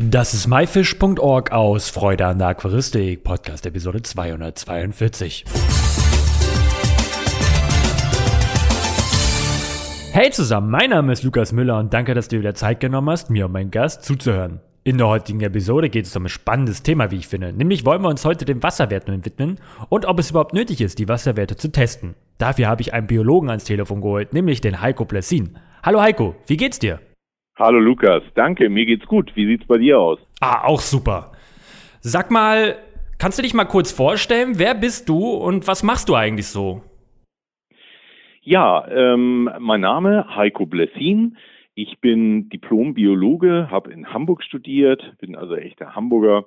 Das ist myfish.org aus Freude an der Aquaristik, Podcast Episode 242. Hey zusammen, mein Name ist Lukas Müller und danke, dass du dir wieder Zeit genommen hast, mir und meinem Gast zuzuhören. In der heutigen Episode geht es um ein spannendes Thema, wie ich finde. Nämlich wollen wir uns heute den Wasserwerten widmen und ob es überhaupt nötig ist, die Wasserwerte zu testen. Dafür habe ich einen Biologen ans Telefon geholt, nämlich den Heiko Plessin. Hallo Heiko, wie geht's dir? Hallo Lukas, danke, mir geht's gut. Wie sieht's bei dir aus? Ah, auch super. Sag mal, kannst du dich mal kurz vorstellen, wer bist du und was machst du eigentlich so? Ja, ähm, mein Name Heiko Blessin. Ich bin Diplom-Biologe, habe in Hamburg studiert, bin also echter Hamburger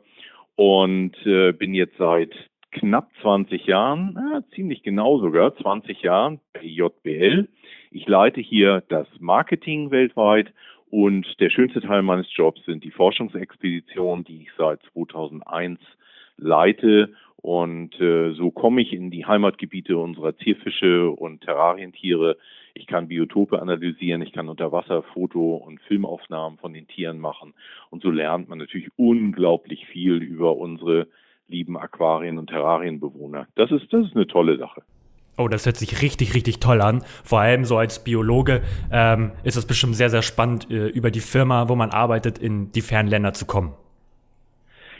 und äh, bin jetzt seit knapp 20 Jahren, äh, ziemlich genau sogar, 20 Jahren bei JBL. Ich leite hier das Marketing weltweit und der schönste Teil meines Jobs sind die Forschungsexpeditionen, die ich seit 2001 leite. Und äh, so komme ich in die Heimatgebiete unserer Zierfische und Terrarientiere. Ich kann Biotope analysieren, ich kann Unterwasserfoto- und Filmaufnahmen von den Tieren machen. Und so lernt man natürlich unglaublich viel über unsere lieben Aquarien- und Terrarienbewohner. Das ist, das ist eine tolle Sache. Oh, das hört sich richtig, richtig toll an. Vor allem so als Biologe ähm, ist es bestimmt sehr, sehr spannend, äh, über die Firma, wo man arbeitet, in die fernen Länder zu kommen.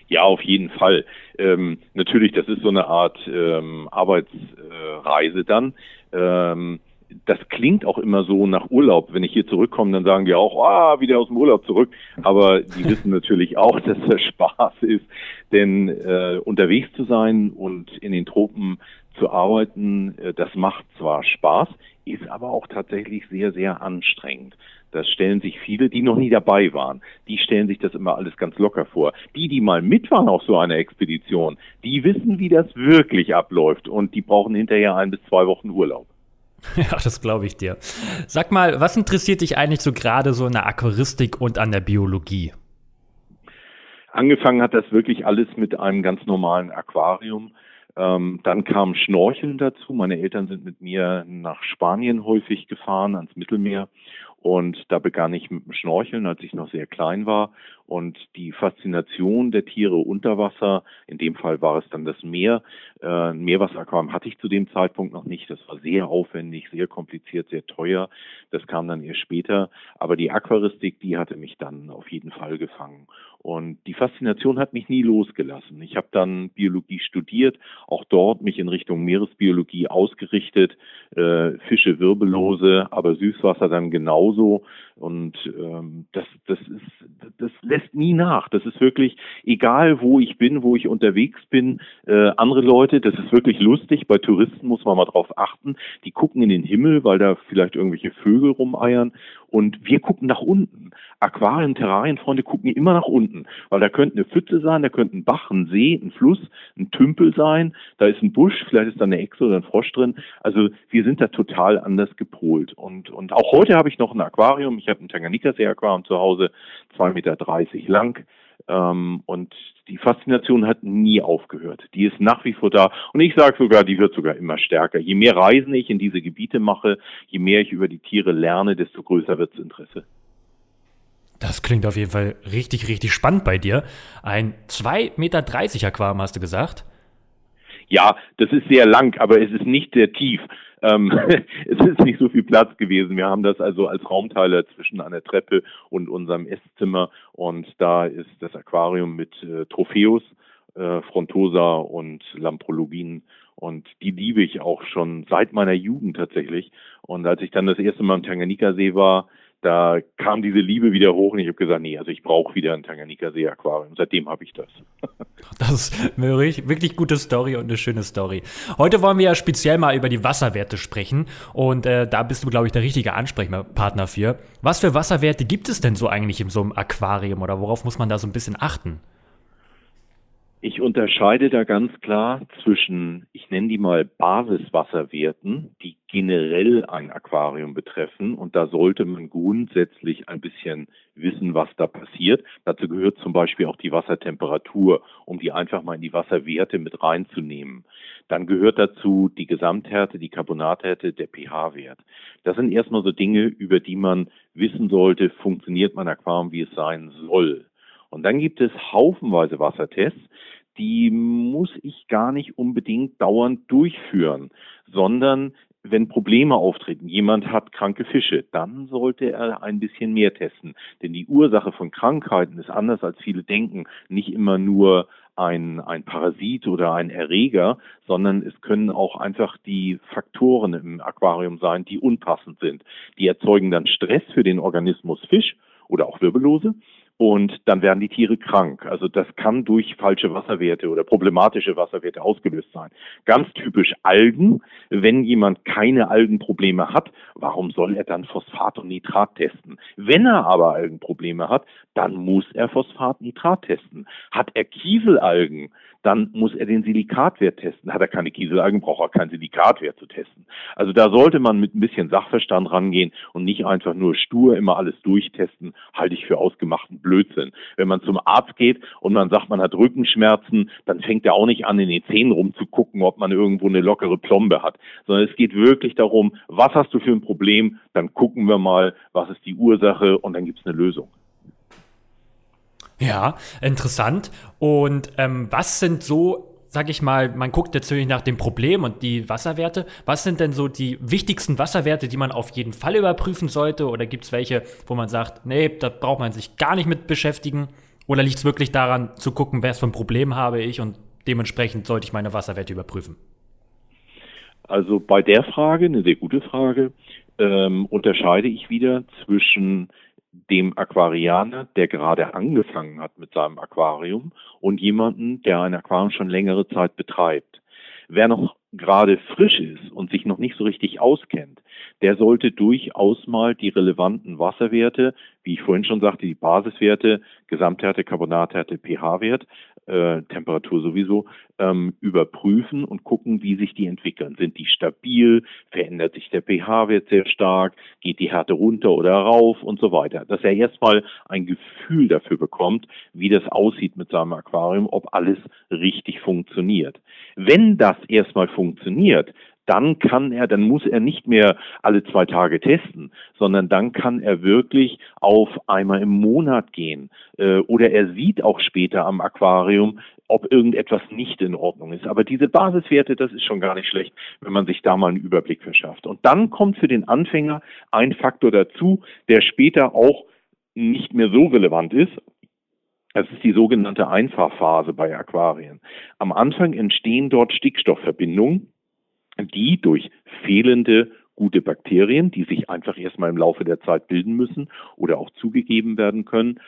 Ja, auf jeden Fall. Ähm, natürlich, das ist so eine Art ähm, Arbeitsreise äh, dann. Ähm, das klingt auch immer so nach Urlaub. Wenn ich hier zurückkomme, dann sagen die auch, ah, wieder aus dem Urlaub zurück. Aber die wissen natürlich auch, dass das Spaß ist. Denn äh, unterwegs zu sein und in den Tropen zu arbeiten, äh, das macht zwar Spaß, ist aber auch tatsächlich sehr, sehr anstrengend. Das stellen sich viele, die noch nie dabei waren, die stellen sich das immer alles ganz locker vor. Die, die mal mit waren auf so einer Expedition, die wissen, wie das wirklich abläuft und die brauchen hinterher ein bis zwei Wochen Urlaub. Ja, das glaube ich dir. Sag mal, was interessiert dich eigentlich so gerade so in der Aquaristik und an der Biologie? Angefangen hat das wirklich alles mit einem ganz normalen Aquarium. Ähm, dann kam Schnorcheln dazu. Meine Eltern sind mit mir nach Spanien häufig gefahren, ans Mittelmeer. Und da begann ich mit dem Schnorcheln, als ich noch sehr klein war. Und die Faszination der Tiere unter Wasser, in dem Fall war es dann das Meer. Äh, Meerwasseraquarium hatte ich zu dem Zeitpunkt noch nicht. Das war sehr aufwendig, sehr kompliziert, sehr teuer. Das kam dann erst später. Aber die Aquaristik, die hatte mich dann auf jeden Fall gefangen. Und die Faszination hat mich nie losgelassen. Ich habe dann Biologie studiert, auch dort mich in Richtung Meeresbiologie ausgerichtet, äh, Fische wirbellose, aber Süßwasser dann genauso. Und ähm, das, das ist, das lässt nie nach. Das ist wirklich, egal wo ich bin, wo ich unterwegs bin, äh, andere Leute, das ist wirklich lustig. Bei Touristen muss man mal drauf achten. Die gucken in den Himmel, weil da vielleicht irgendwelche Vögel rumeiern. Und wir gucken nach unten. Aquarien, Terrarienfreunde gucken immer nach unten, weil da könnte eine Pfütze sein, da könnte ein Bach, ein See, ein Fluss, ein Tümpel sein, da ist ein Busch, vielleicht ist da eine Echse oder ein Frosch drin. Also wir sind da total anders gepolt. Und, und auch heute habe ich noch ein Aquarium. Ich habe ein Tanganjika-See-Aquarium zu Hause, zwei Meter dreißig lang. Ähm, und die Faszination hat nie aufgehört. Die ist nach wie vor da. Und ich sage sogar, die wird sogar immer stärker. Je mehr Reisen ich in diese Gebiete mache, je mehr ich über die Tiere lerne, desto größer wird das Interesse. Das klingt auf jeden Fall richtig, richtig spannend bei dir. Ein 2,30 Meter Aquarium, hast du gesagt? Ja, das ist sehr lang, aber es ist nicht sehr tief. Ähm, es ist nicht so viel Platz gewesen. Wir haben das also als Raumteiler zwischen einer Treppe und unserem Esszimmer und da ist das Aquarium mit äh, Tropheus, äh, Frontosa und Lamprologien und die liebe ich auch schon seit meiner Jugend tatsächlich. Und als ich dann das erste Mal im Tanganika-See war, da kam diese Liebe wieder hoch und ich habe gesagt, nee, also ich brauche wieder ein Tanganika-See-Aquarium. Seitdem habe ich das. das ist eine wirklich gute Story und eine schöne Story. Heute wollen wir ja speziell mal über die Wasserwerte sprechen und äh, da bist du, glaube ich, der richtige Ansprechpartner für. Was für Wasserwerte gibt es denn so eigentlich in so einem Aquarium oder worauf muss man da so ein bisschen achten? Ich unterscheide da ganz klar zwischen, ich nenne die mal Basiswasserwerten, die generell ein Aquarium betreffen. Und da sollte man grundsätzlich ein bisschen wissen, was da passiert. Dazu gehört zum Beispiel auch die Wassertemperatur, um die einfach mal in die Wasserwerte mit reinzunehmen. Dann gehört dazu die Gesamthärte, die Carbonathärte, der pH-Wert. Das sind erstmal so Dinge, über die man wissen sollte, funktioniert mein Aquarium, wie es sein soll. Und dann gibt es haufenweise Wassertests, die muss ich gar nicht unbedingt dauernd durchführen, sondern wenn Probleme auftreten, jemand hat kranke Fische, dann sollte er ein bisschen mehr testen. Denn die Ursache von Krankheiten ist anders als viele denken, nicht immer nur ein, ein Parasit oder ein Erreger, sondern es können auch einfach die Faktoren im Aquarium sein, die unpassend sind. Die erzeugen dann Stress für den Organismus Fisch oder auch Wirbellose und dann werden die Tiere krank. Also das kann durch falsche Wasserwerte oder problematische Wasserwerte ausgelöst sein. Ganz typisch Algen. Wenn jemand keine Algenprobleme hat, warum soll er dann Phosphat und Nitrat testen? Wenn er aber Algenprobleme hat, dann muss er Phosphat-Nitrat testen. Hat er Kieselalgen, dann muss er den Silikatwert testen. Hat er keine Kieselalgen, braucht er keinen Silikatwert zu testen. Also da sollte man mit ein bisschen Sachverstand rangehen und nicht einfach nur stur immer alles durchtesten, halte ich für ausgemachten Blödsinn. Wenn man zum Arzt geht und man sagt, man hat Rückenschmerzen, dann fängt er auch nicht an, in den Zähnen rumzugucken, ob man irgendwo eine lockere Plombe hat, sondern es geht wirklich darum, was hast du für ein Problem, dann gucken wir mal, was ist die Ursache und dann gibt es eine Lösung. Ja, interessant. Und ähm, was sind so, sag ich mal, man guckt natürlich nach dem Problem und die Wasserwerte. Was sind denn so die wichtigsten Wasserwerte, die man auf jeden Fall überprüfen sollte? Oder gibt es welche, wo man sagt, nee, da braucht man sich gar nicht mit beschäftigen? Oder liegt es wirklich daran zu gucken, was für ein Problem habe ich und dementsprechend sollte ich meine Wasserwerte überprüfen? Also bei der Frage, eine sehr gute Frage, ähm, unterscheide ich wieder zwischen dem Aquarianer, der gerade angefangen hat mit seinem Aquarium und jemanden, der ein Aquarium schon längere Zeit betreibt. Wer noch gerade frisch ist und sich noch nicht so richtig auskennt, der sollte durchaus mal die relevanten Wasserwerte, wie ich vorhin schon sagte, die Basiswerte, Gesamthärte, Carbonathärte, pH-Wert, äh, Temperatur sowieso, ähm, überprüfen und gucken, wie sich die entwickeln. Sind die stabil? Verändert sich der pH-Wert sehr stark? Geht die Härte runter oder rauf und so weiter? Dass er erstmal ein Gefühl dafür bekommt, wie das aussieht mit seinem Aquarium, ob alles richtig funktioniert. Wenn das erstmal funktioniert, dann kann er, dann muss er nicht mehr alle zwei Tage testen, sondern dann kann er wirklich auf einmal im Monat gehen. Äh, oder er sieht auch später am Aquarium, ob irgendetwas nicht in Ordnung ist. Aber diese Basiswerte, das ist schon gar nicht schlecht, wenn man sich da mal einen Überblick verschafft. Und dann kommt für den Anfänger ein Faktor dazu, der später auch nicht mehr so relevant ist, es ist die sogenannte Einfachphase bei Aquarien. Am Anfang entstehen dort Stickstoffverbindungen, die durch fehlende gute Bakterien, die sich einfach erstmal im Laufe der Zeit bilden müssen oder auch zugegeben werden können,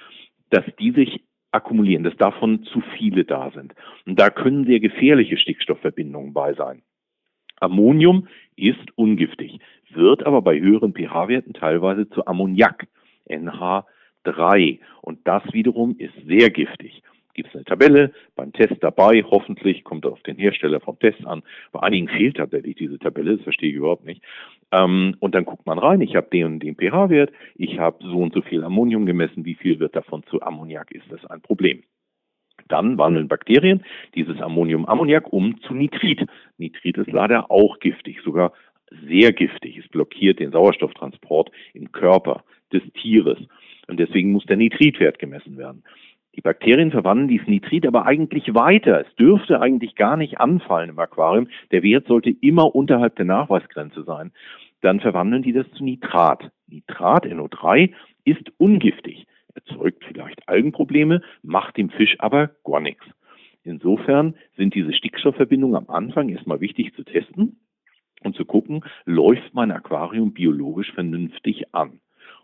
dass die sich akkumulieren, dass davon zu viele da sind. Und da können sehr gefährliche Stickstoffverbindungen bei sein. Ammonium ist ungiftig, wird aber bei höheren pH-Werten teilweise zu Ammoniak, NH3. Und das wiederum ist sehr giftig gibt es eine Tabelle beim Test dabei. Hoffentlich kommt auf den Hersteller vom Test an. Bei einigen fehlt tatsächlich diese Tabelle, das verstehe ich überhaupt nicht. Ähm, und dann guckt man rein, ich habe den und den pH-Wert, ich habe so und so viel Ammonium gemessen, wie viel wird davon zu Ammoniak, ist das ein Problem? Dann wandeln Bakterien dieses Ammonium-Ammoniak um zu Nitrit. Nitrit ist leider auch giftig, sogar sehr giftig. Es blockiert den Sauerstofftransport im Körper des Tieres. Und deswegen muss der Nitritwert gemessen werden. Die Bakterien verwandeln dieses Nitrit aber eigentlich weiter. Es dürfte eigentlich gar nicht anfallen im Aquarium. Der Wert sollte immer unterhalb der Nachweisgrenze sein. Dann verwandeln die das zu Nitrat. Nitrat, NO3, ist ungiftig, erzeugt vielleicht Algenprobleme, macht dem Fisch aber gar nichts. Insofern sind diese Stickstoffverbindungen am Anfang erstmal wichtig zu testen und zu gucken, läuft mein Aquarium biologisch vernünftig an.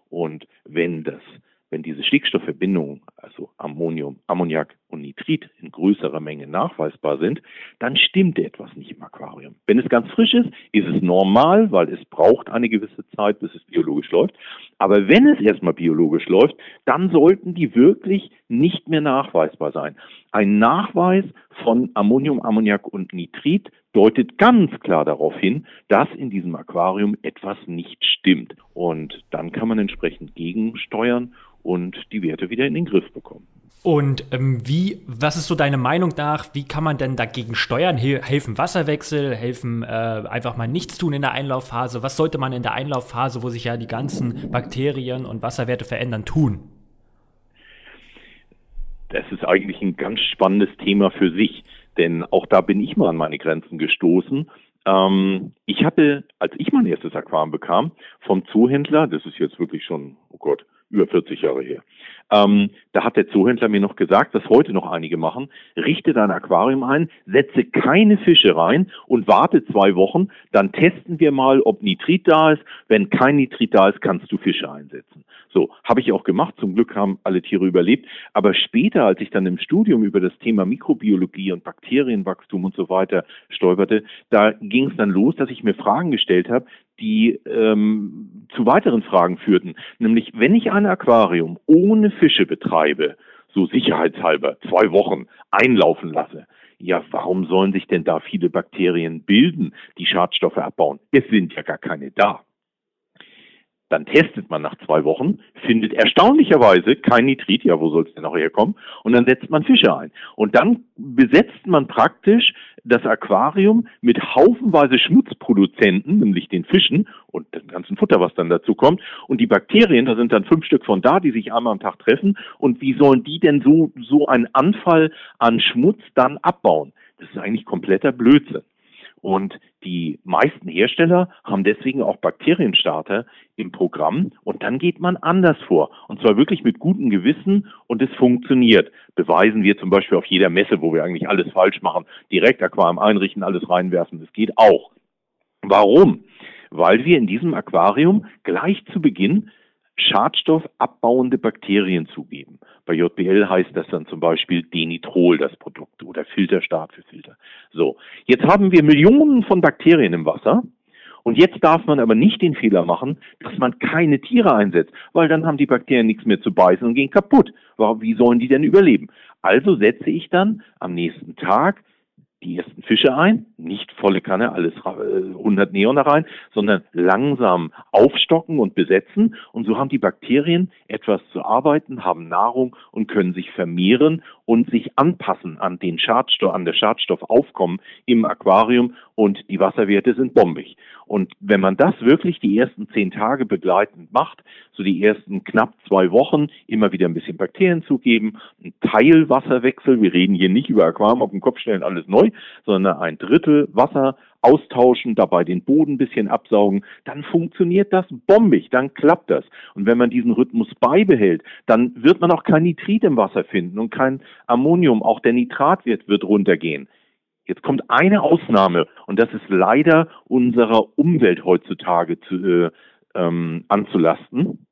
Und wenn das wenn diese Stickstoffverbindungen, also Ammonium, Ammoniak und Nitrit in größerer Menge nachweisbar sind, dann stimmt etwas nicht im Aquarium. Wenn es ganz frisch ist, ist es normal, weil es braucht eine gewisse Zeit, bis es biologisch läuft. Aber wenn es erstmal biologisch läuft, dann sollten die wirklich nicht mehr nachweisbar sein. Ein Nachweis von Ammonium, Ammoniak und Nitrit deutet ganz klar darauf hin, dass in diesem Aquarium etwas nicht stimmt. Und dann kann man entsprechend gegensteuern und die Werte wieder in den Griff bekommen. Und ähm, wie, was ist so deine Meinung nach, wie kann man denn dagegen steuern? Helfen Wasserwechsel, helfen äh, einfach mal nichts tun in der Einlaufphase? Was sollte man in der Einlaufphase, wo sich ja die ganzen Bakterien und Wasserwerte verändern, tun? Das ist eigentlich ein ganz spannendes Thema für sich, denn auch da bin ich mal an meine Grenzen gestoßen. Ähm, ich hatte, als ich mein erstes Aquarium bekam, vom Zoohändler, das ist jetzt wirklich schon, oh Gott, über 40 Jahre her. Ähm, da hat der Zoohändler mir noch gesagt, was heute noch einige machen, richte dein Aquarium ein, setze keine Fische rein und warte zwei Wochen, dann testen wir mal, ob Nitrit da ist. Wenn kein Nitrit da ist, kannst du Fische einsetzen. So, habe ich auch gemacht. Zum Glück haben alle Tiere überlebt. Aber später, als ich dann im Studium über das Thema Mikrobiologie und Bakterienwachstum und so weiter stolperte, da ging es dann los, dass ich mir Fragen gestellt habe, die ähm, zu weiteren Fragen führten. Nämlich, wenn ich ein Aquarium ohne Fische betreibe, so sicherheitshalber zwei Wochen einlaufen lasse, ja, warum sollen sich denn da viele Bakterien bilden, die Schadstoffe abbauen? Es sind ja gar keine da. Dann testet man nach zwei Wochen, findet erstaunlicherweise kein Nitrit, ja, wo soll es denn auch herkommen? Und dann setzt man Fische ein. Und dann besetzt man praktisch das Aquarium mit haufenweise Schmutzproduzenten, nämlich den Fischen und dem ganzen Futter, was dann dazu kommt. Und die Bakterien, da sind dann fünf Stück von da, die sich einmal am Tag treffen. Und wie sollen die denn so, so einen Anfall an Schmutz dann abbauen? Das ist eigentlich kompletter Blödsinn. Und die meisten Hersteller haben deswegen auch Bakterienstarter im Programm und dann geht man anders vor. Und zwar wirklich mit gutem Gewissen und es funktioniert. Beweisen wir zum Beispiel auf jeder Messe, wo wir eigentlich alles falsch machen, direkt Aquarium einrichten, alles reinwerfen. Das geht auch. Warum? Weil wir in diesem Aquarium gleich zu Beginn schadstoffabbauende Bakterien zugeben. Bei JBL heißt das dann zum Beispiel Denitrol, das Produkt, oder Filterstart für Filter. So, jetzt haben wir Millionen von Bakterien im Wasser. Und jetzt darf man aber nicht den Fehler machen, dass man keine Tiere einsetzt, weil dann haben die Bakterien nichts mehr zu beißen und gehen kaputt. Wie sollen die denn überleben? Also setze ich dann am nächsten Tag die ersten Fische ein, nicht volle Kanne, alles 100 Neoner rein, sondern langsam aufstocken und besetzen. Und so haben die Bakterien etwas zu arbeiten, haben Nahrung und können sich vermehren und sich anpassen an den Schadstoff, an das Schadstoffaufkommen im Aquarium und die Wasserwerte sind bombig. Und wenn man das wirklich die ersten zehn Tage begleitend macht, so die ersten knapp zwei Wochen, immer wieder ein bisschen Bakterien zugeben, ein Teilwasserwechsel, wir reden hier nicht über Aquarium auf den Kopf stellen, alles neu, sondern ein Drittel Wasser austauschen, dabei den Boden ein bisschen absaugen, dann funktioniert das bombig, dann klappt das. Und wenn man diesen Rhythmus beibehält, dann wird man auch kein Nitrit im Wasser finden und kein Ammonium, auch der Nitratwert wird runtergehen. Jetzt kommt eine Ausnahme und das ist leider unserer Umwelt heutzutage zu, äh, ähm, anzulasten.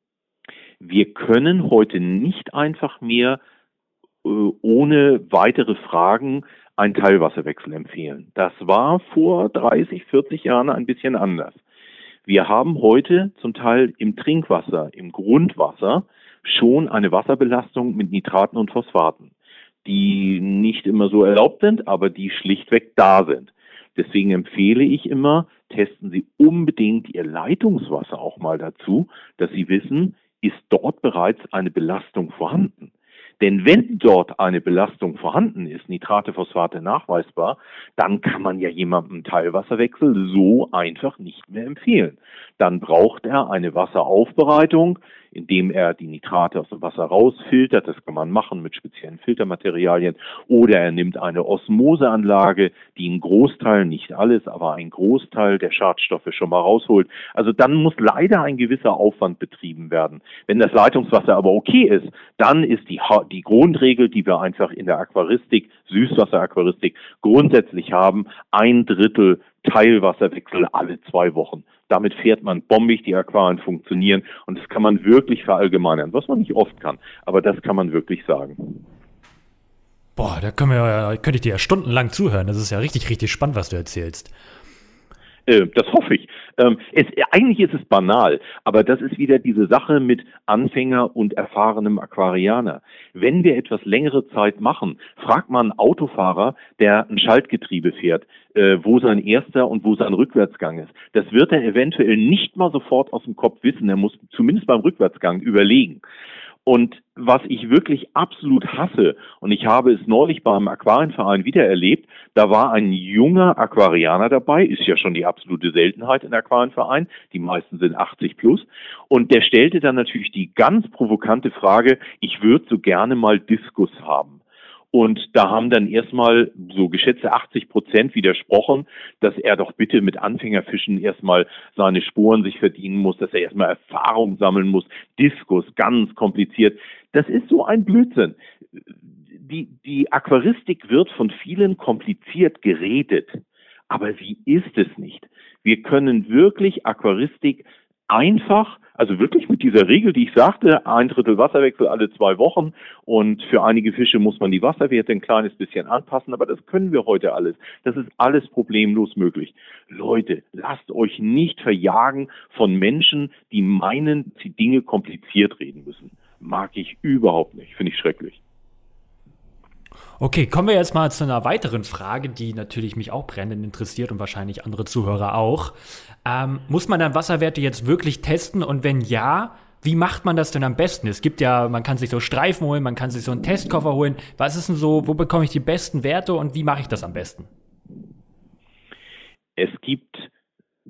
Wir können heute nicht einfach mehr äh, ohne weitere Fragen einen Teilwasserwechsel empfehlen. Das war vor 30, 40 Jahren ein bisschen anders. Wir haben heute zum Teil im Trinkwasser, im Grundwasser schon eine Wasserbelastung mit Nitraten und Phosphaten die nicht immer so erlaubt sind, aber die schlichtweg da sind. Deswegen empfehle ich immer, testen Sie unbedingt Ihr Leitungswasser auch mal dazu, dass Sie wissen, ist dort bereits eine Belastung vorhanden. Denn wenn dort eine Belastung vorhanden ist, Nitrate, Phosphate nachweisbar, dann kann man ja jemandem Teilwasserwechsel so einfach nicht mehr empfehlen. Dann braucht er eine Wasseraufbereitung, indem er die Nitrate aus dem Wasser rausfiltert. Das kann man machen mit speziellen Filtermaterialien. Oder er nimmt eine Osmoseanlage, die einen Großteil, nicht alles, aber einen Großteil der Schadstoffe schon mal rausholt. Also dann muss leider ein gewisser Aufwand betrieben werden. Wenn das Leitungswasser aber okay ist, dann ist die, die Grundregel, die wir einfach in der Aquaristik, Süßwasseraquaristik grundsätzlich haben, ein Drittel Teilwasserwechsel alle zwei Wochen. Damit fährt man bombig, die Aquarien funktionieren und das kann man wirklich verallgemeinern, was man nicht oft kann, aber das kann man wirklich sagen. Boah, da können wir, könnte ich dir ja stundenlang zuhören. Das ist ja richtig, richtig spannend, was du erzählst. Äh, das hoffe ich. Ähm, es, eigentlich ist es banal, aber das ist wieder diese Sache mit Anfänger und erfahrenem Aquarianer. Wenn wir etwas längere Zeit machen, fragt man einen Autofahrer, der ein Schaltgetriebe fährt, äh, wo sein erster und wo sein Rückwärtsgang ist. Das wird er eventuell nicht mal sofort aus dem Kopf wissen. Er muss zumindest beim Rückwärtsgang überlegen. Und was ich wirklich absolut hasse, und ich habe es neulich beim Aquarienverein wieder erlebt, da war ein junger Aquarianer dabei, ist ja schon die absolute Seltenheit in Aquarienverein, die meisten sind 80 plus, und der stellte dann natürlich die ganz provokante Frage, ich würde so gerne mal Diskus haben. Und da haben dann erstmal so geschätzte 80 Prozent widersprochen, dass er doch bitte mit Anfängerfischen erstmal seine Sporen sich verdienen muss, dass er erstmal Erfahrung sammeln muss. Diskus, ganz kompliziert. Das ist so ein Blödsinn. Die, die Aquaristik wird von vielen kompliziert geredet. Aber sie ist es nicht. Wir können wirklich Aquaristik einfach also wirklich mit dieser Regel, die ich sagte, ein Drittel Wasserwechsel alle zwei Wochen und für einige Fische muss man die Wasserwerte ein kleines bisschen anpassen, aber das können wir heute alles. Das ist alles problemlos möglich. Leute, lasst euch nicht verjagen von Menschen, die meinen, sie Dinge kompliziert reden müssen. Mag ich überhaupt nicht, finde ich schrecklich. Okay, kommen wir jetzt mal zu einer weiteren Frage, die natürlich mich auch brennend interessiert und wahrscheinlich andere Zuhörer auch. Ähm, muss man dann Wasserwerte jetzt wirklich testen und wenn ja, wie macht man das denn am besten? Es gibt ja, man kann sich so Streifen holen, man kann sich so einen Testkoffer holen. Was ist denn so, wo bekomme ich die besten Werte und wie mache ich das am besten? Es gibt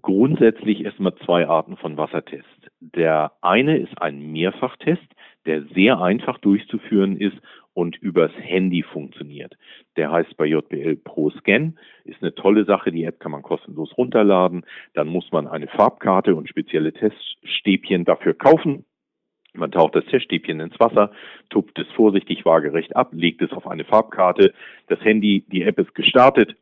grundsätzlich erstmal zwei Arten von Wassertests. Der eine ist ein Mehrfachtest, der sehr einfach durchzuführen ist und übers Handy funktioniert. Der heißt bei JBL Pro Scan, ist eine tolle Sache, die App kann man kostenlos runterladen. Dann muss man eine Farbkarte und spezielle Teststäbchen dafür kaufen. Man taucht das Teststäbchen ins Wasser, tupft es vorsichtig waagerecht ab, legt es auf eine Farbkarte. Das Handy, die App ist gestartet,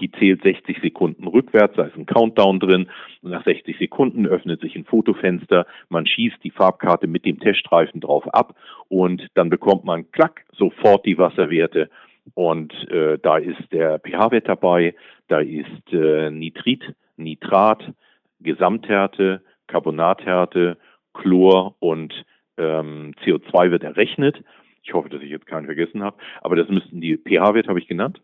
die zählt 60 Sekunden rückwärts, da ist ein Countdown drin. Und nach 60 Sekunden öffnet sich ein Fotofenster. Man schießt die Farbkarte mit dem Teststreifen drauf ab und dann bekommt man klack sofort die Wasserwerte. Und äh, da ist der pH-Wert dabei, da ist äh, Nitrit, Nitrat, Gesamthärte, Carbonathärte, Chlor und ähm, CO2 wird errechnet. Ich hoffe, dass ich jetzt keinen vergessen habe. Aber das müssten die pH-Wert habe ich genannt.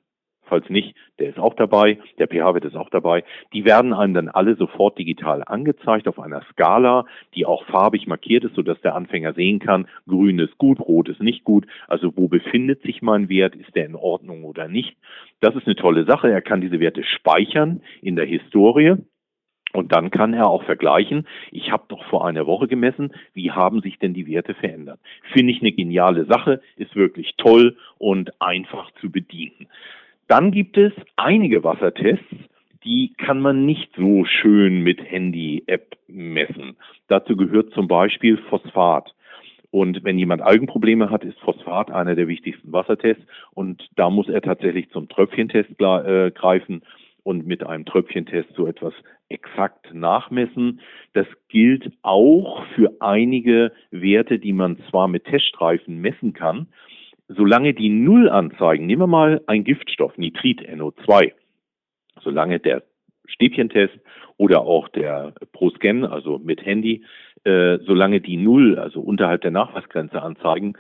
Falls nicht, der ist auch dabei, der pH-Wert ist auch dabei. Die werden einem dann alle sofort digital angezeigt auf einer Skala, die auch farbig markiert ist, sodass der Anfänger sehen kann, grün ist gut, rot ist nicht gut. Also wo befindet sich mein Wert? Ist der in Ordnung oder nicht? Das ist eine tolle Sache. Er kann diese Werte speichern in der Historie. Und dann kann er auch vergleichen, ich habe doch vor einer Woche gemessen, wie haben sich denn die Werte verändert. Finde ich eine geniale Sache, ist wirklich toll und einfach zu bedienen. Dann gibt es einige Wassertests, die kann man nicht so schön mit Handy-App messen. Dazu gehört zum Beispiel Phosphat. Und wenn jemand Algenprobleme hat, ist Phosphat einer der wichtigsten Wassertests. Und da muss er tatsächlich zum Tröpfchentest äh, greifen und mit einem Tröpfchentest so etwas exakt nachmessen. Das gilt auch für einige Werte, die man zwar mit Teststreifen messen kann, solange die Null anzeigen, nehmen wir mal ein Giftstoff, Nitrit, NO2, solange der Stäbchentest oder auch der ProScan, also mit Handy, äh, solange die Null, also unterhalb der Nachweisgrenze anzeigen,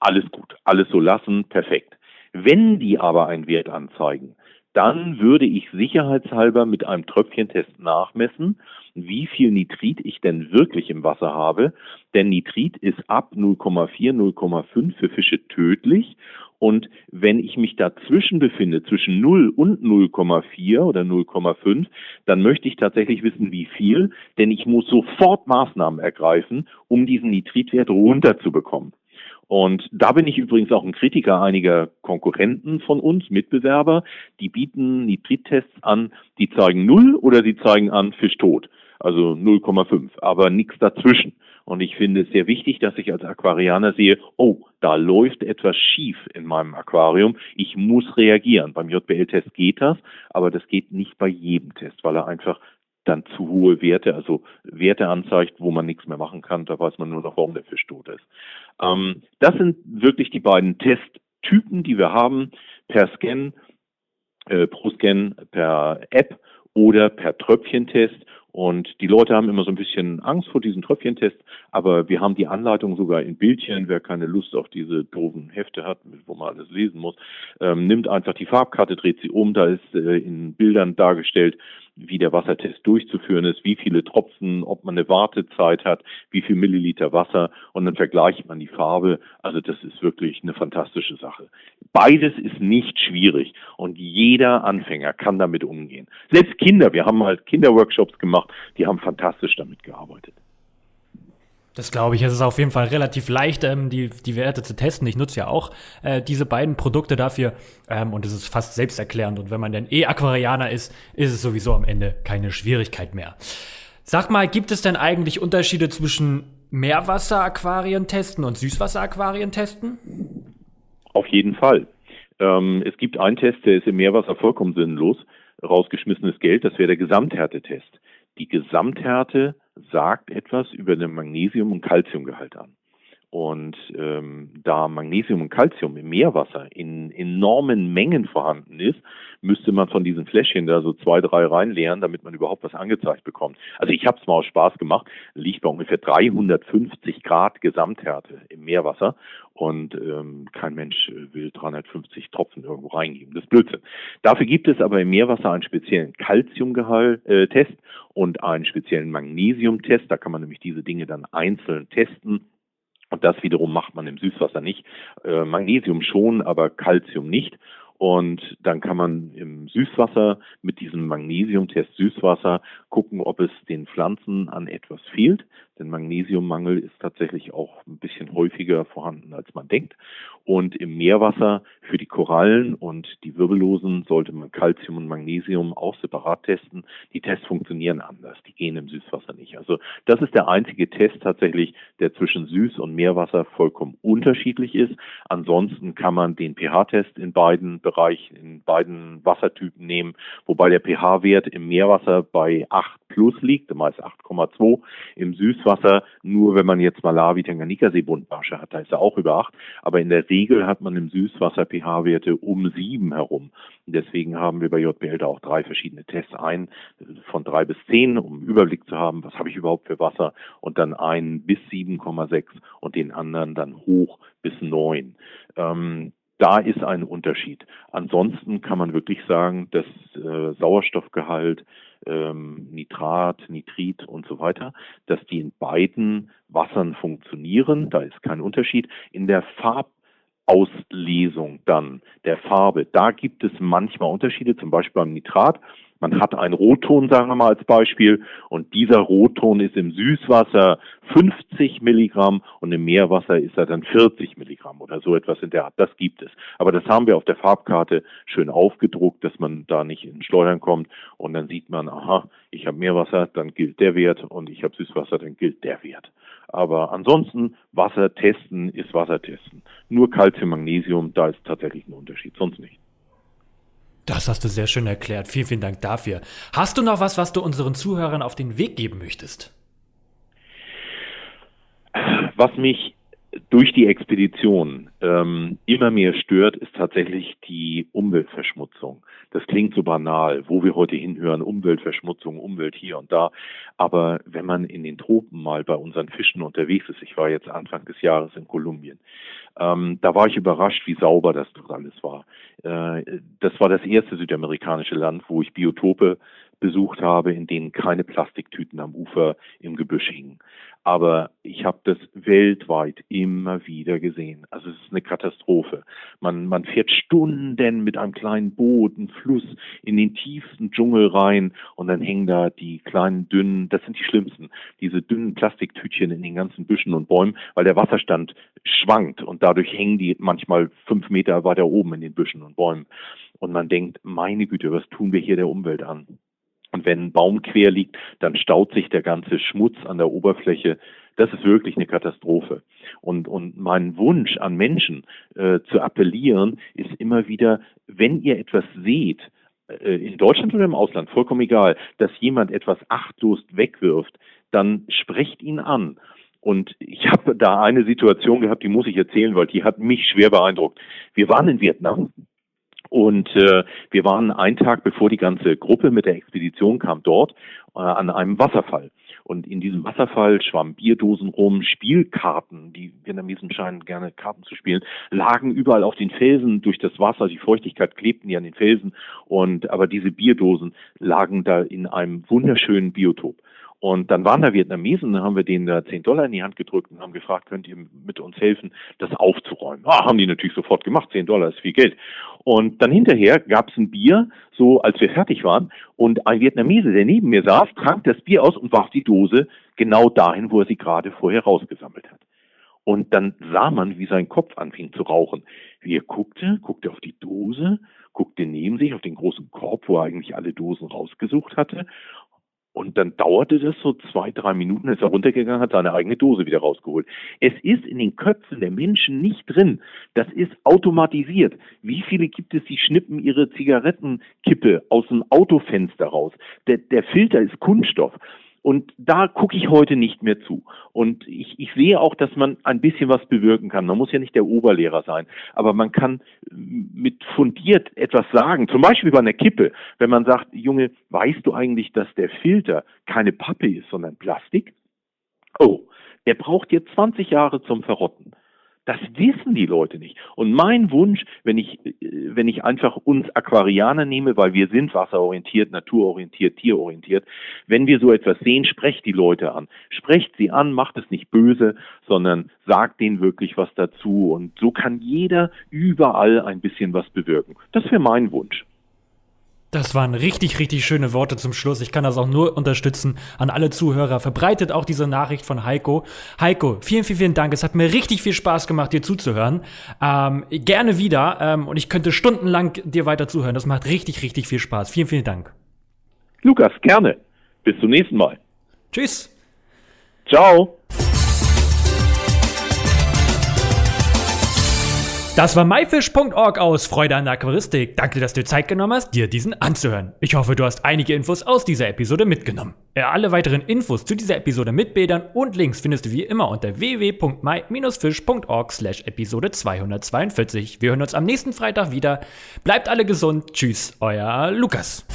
alles gut, alles so lassen, perfekt. Wenn die aber einen Wert anzeigen, dann würde ich sicherheitshalber mit einem Tröpfchentest nachmessen, wie viel Nitrit ich denn wirklich im Wasser habe. Denn Nitrit ist ab 0,4, 0,5 für Fische tödlich. Und wenn ich mich dazwischen befinde, zwischen 0 und 0,4 oder 0,5, dann möchte ich tatsächlich wissen, wie viel, denn ich muss sofort Maßnahmen ergreifen, um diesen Nitritwert runterzubekommen. Und da bin ich übrigens auch ein Kritiker einiger Konkurrenten von uns, Mitbewerber, die bieten Nitrittests an, die zeigen null oder die zeigen an Fisch tot, also 0,5, aber nichts dazwischen. Und ich finde es sehr wichtig, dass ich als Aquarianer sehe, oh, da läuft etwas schief in meinem Aquarium. Ich muss reagieren. Beim JBL-Test geht das, aber das geht nicht bei jedem Test, weil er einfach dann zu hohe Werte, also Werte anzeigt, wo man nichts mehr machen kann. Da weiß man nur noch, warum der Fisch tot ist. Ähm, das sind wirklich die beiden Testtypen, die wir haben, per Scan, äh, pro Scan, per App oder per Tröpfchentest. Und die Leute haben immer so ein bisschen Angst vor diesen Tröpfchentests, aber wir haben die Anleitung sogar in Bildchen. Wer keine Lust auf diese doofen Hefte hat, wo man alles lesen muss, ähm, nimmt einfach die Farbkarte, dreht sie um. Da ist äh, in Bildern dargestellt, wie der Wassertest durchzuführen ist, wie viele Tropfen, ob man eine Wartezeit hat, wie viel Milliliter Wasser und dann vergleicht man die Farbe. Also das ist wirklich eine fantastische Sache. Beides ist nicht schwierig und jeder Anfänger kann damit umgehen. Selbst Kinder, wir haben halt Kinderworkshops gemacht, die haben fantastisch damit gearbeitet. Das glaube ich. Es ist auf jeden Fall relativ leicht, ähm, die, die Werte zu testen. Ich nutze ja auch äh, diese beiden Produkte dafür ähm, und es ist fast selbsterklärend. Und wenn man denn eh Aquarianer ist, ist es sowieso am Ende keine Schwierigkeit mehr. Sag mal, gibt es denn eigentlich Unterschiede zwischen Meerwasseraquarien testen und Süßwasseraquarien testen? Auf jeden Fall. Ähm, es gibt einen Test, der ist im Meerwasser vollkommen sinnlos. Rausgeschmissenes Geld, das wäre der Gesamthärtetest. Die Gesamthärte sagt etwas über den Magnesium- und Calciumgehalt an. Und ähm, da Magnesium und Calcium im Meerwasser in enormen Mengen vorhanden ist, müsste man von diesen Fläschchen da so zwei, drei reinleeren, damit man überhaupt was angezeigt bekommt. Also ich habe es mal aus Spaß gemacht, liegt bei ungefähr 350 Grad Gesamthärte im Meerwasser und ähm, kein Mensch will 350 Tropfen irgendwo reingeben. Das ist Blödsinn. Dafür gibt es aber im Meerwasser einen speziellen Calciumgehalt-Test äh, und einen speziellen Magnesium-Test. Da kann man nämlich diese Dinge dann einzeln testen und das wiederum macht man im Süßwasser nicht. Äh, Magnesium schon, aber Calcium nicht. Und dann kann man im Süßwasser mit diesem Magnesiumtest Süßwasser gucken, ob es den Pflanzen an etwas fehlt. Denn Magnesiummangel ist tatsächlich auch ein bisschen häufiger vorhanden, als man denkt. Und im Meerwasser für die Korallen und die Wirbellosen sollte man Calcium und Magnesium auch separat testen. Die Tests funktionieren anders. Die gehen im Süßwasser nicht. Also das ist der einzige Test tatsächlich, der zwischen Süß- und Meerwasser vollkommen unterschiedlich ist. Ansonsten kann man den pH-Test in beiden Bereichen, in beiden Wassertypen nehmen, wobei der pH-Wert im Meerwasser bei 8 plus liegt, meist 8,2. Im Süßwasser nur, wenn man jetzt Malawi, Tanganyika Seebundbarsche hat, da ist er auch über 8. Aber in der Regel hat man im Süßwasser pH-Werte um 7 herum. Deswegen haben wir bei JBL da auch drei verschiedene Tests. Ein von 3 bis 10, um einen Überblick zu haben, was habe ich überhaupt für Wasser. Und dann einen bis 7,6 und den anderen dann hoch bis 9. Ähm, da ist ein Unterschied. Ansonsten kann man wirklich sagen, dass äh, Sauerstoffgehalt, ähm, Nitrat, Nitrit und so weiter, dass die in beiden Wassern funktionieren. Da ist kein Unterschied. In der Farbauslesung dann der Farbe, da gibt es manchmal Unterschiede, zum Beispiel beim Nitrat man hat einen Rotton, sagen wir mal als Beispiel, und dieser Rotton ist im Süßwasser 50 Milligramm und im Meerwasser ist er dann 40 Milligramm oder so etwas in der Art. Das gibt es. Aber das haben wir auf der Farbkarte schön aufgedruckt, dass man da nicht in Schleudern kommt und dann sieht man, aha, ich habe Meerwasser, dann gilt der Wert und ich habe Süßwasser, dann gilt der Wert. Aber ansonsten Wasser testen ist Wasser testen. Nur Calcium, Magnesium, da ist tatsächlich ein Unterschied, sonst nicht. Das hast du sehr schön erklärt. Vielen, vielen Dank dafür. Hast du noch was, was du unseren Zuhörern auf den Weg geben möchtest? Was mich durch die Expedition ähm, immer mehr stört, ist tatsächlich die Umweltverschmutzung. Das klingt so banal, wo wir heute hinhören, Umweltverschmutzung, Umwelt hier und da. Aber wenn man in den Tropen mal bei unseren Fischen unterwegs ist, ich war jetzt Anfang des Jahres in Kolumbien, ähm, da war ich überrascht, wie sauber das alles war. Äh, das war das erste südamerikanische Land, wo ich Biotope besucht habe, in denen keine Plastiktüten am Ufer im Gebüsch hingen. Aber ich habe das weltweit immer wieder gesehen. Also es ist eine Katastrophe. Man, man fährt Stunden mit einem kleinen Boot, einem Fluss in den tiefsten Dschungel rein und dann hängen da die kleinen dünnen, das sind die schlimmsten, diese dünnen Plastiktütchen in den ganzen Büschen und Bäumen, weil der Wasserstand schwankt und dadurch hängen die manchmal fünf Meter weiter oben in den Büschen und Bäumen. Und man denkt, meine Güte, was tun wir hier der Umwelt an? Und wenn ein Baum quer liegt, dann staut sich der ganze Schmutz an der Oberfläche. Das ist wirklich eine Katastrophe. Und, und mein Wunsch an Menschen äh, zu appellieren ist immer wieder, wenn ihr etwas seht, äh, in Deutschland oder im Ausland, vollkommen egal, dass jemand etwas achtlos wegwirft, dann sprecht ihn an. Und ich habe da eine Situation gehabt, die muss ich erzählen, weil die hat mich schwer beeindruckt. Wir waren in Vietnam und äh, wir waren einen Tag, bevor die ganze Gruppe mit der Expedition kam, dort äh, an einem Wasserfall. Und in diesem Wasserfall schwammen Bierdosen rum, Spielkarten, die Vietnamesen scheinen gerne Karten zu spielen, lagen überall auf den Felsen durch das Wasser, die Feuchtigkeit klebten ja an den Felsen und aber diese Bierdosen lagen da in einem wunderschönen Biotop. Und dann waren da Vietnamesen, dann haben wir denen da 10 Dollar in die Hand gedrückt und haben gefragt, könnt ihr mit uns helfen, das aufzuräumen? Ah, haben die natürlich sofort gemacht, 10 Dollar ist viel Geld. Und dann hinterher gab es ein Bier, so als wir fertig waren, und ein Vietnamese, der neben mir saß, trank das Bier aus und warf die Dose genau dahin, wo er sie gerade vorher rausgesammelt hat. Und dann sah man, wie sein Kopf anfing zu rauchen. Wie er guckte, guckte auf die Dose, guckte neben sich auf den großen Korb, wo er eigentlich alle Dosen rausgesucht hatte und dann dauerte das so zwei, drei Minuten, ist er runtergegangen, hat seine eigene Dose wieder rausgeholt. Es ist in den Köpfen der Menschen nicht drin. Das ist automatisiert. Wie viele gibt es, die schnippen ihre Zigarettenkippe aus dem Autofenster raus? Der, der Filter ist Kunststoff. Und da gucke ich heute nicht mehr zu. Und ich, ich sehe auch, dass man ein bisschen was bewirken kann. Man muss ja nicht der Oberlehrer sein, aber man kann mit fundiert etwas sagen. Zum Beispiel bei einer Kippe, wenn man sagt, Junge, weißt du eigentlich, dass der Filter keine Pappe ist, sondern Plastik? Oh, der braucht jetzt 20 Jahre zum Verrotten. Das wissen die Leute nicht. Und mein Wunsch, wenn ich, wenn ich einfach uns Aquarianer nehme, weil wir sind wasserorientiert, naturorientiert, tierorientiert, wenn wir so etwas sehen, sprecht die Leute an. Sprecht sie an, macht es nicht böse, sondern sagt denen wirklich was dazu. Und so kann jeder überall ein bisschen was bewirken. Das wäre mein Wunsch. Das waren richtig, richtig schöne Worte zum Schluss. Ich kann das auch nur unterstützen an alle Zuhörer. Verbreitet auch diese Nachricht von Heiko. Heiko, vielen, vielen, vielen Dank. Es hat mir richtig viel Spaß gemacht, dir zuzuhören. Ähm, gerne wieder. Ähm, und ich könnte stundenlang dir weiter zuhören. Das macht richtig, richtig viel Spaß. Vielen, vielen Dank. Lukas, gerne. Bis zum nächsten Mal. Tschüss. Ciao. Das war myfish.org aus Freude an der Aquaristik. Danke, dass du Zeit genommen hast, dir diesen anzuhören. Ich hoffe, du hast einige Infos aus dieser Episode mitgenommen. Alle weiteren Infos zu dieser Episode mit Bildern und Links findest du wie immer unter www.my-fish.org slash Episode 242. Wir hören uns am nächsten Freitag wieder. Bleibt alle gesund. Tschüss, euer Lukas.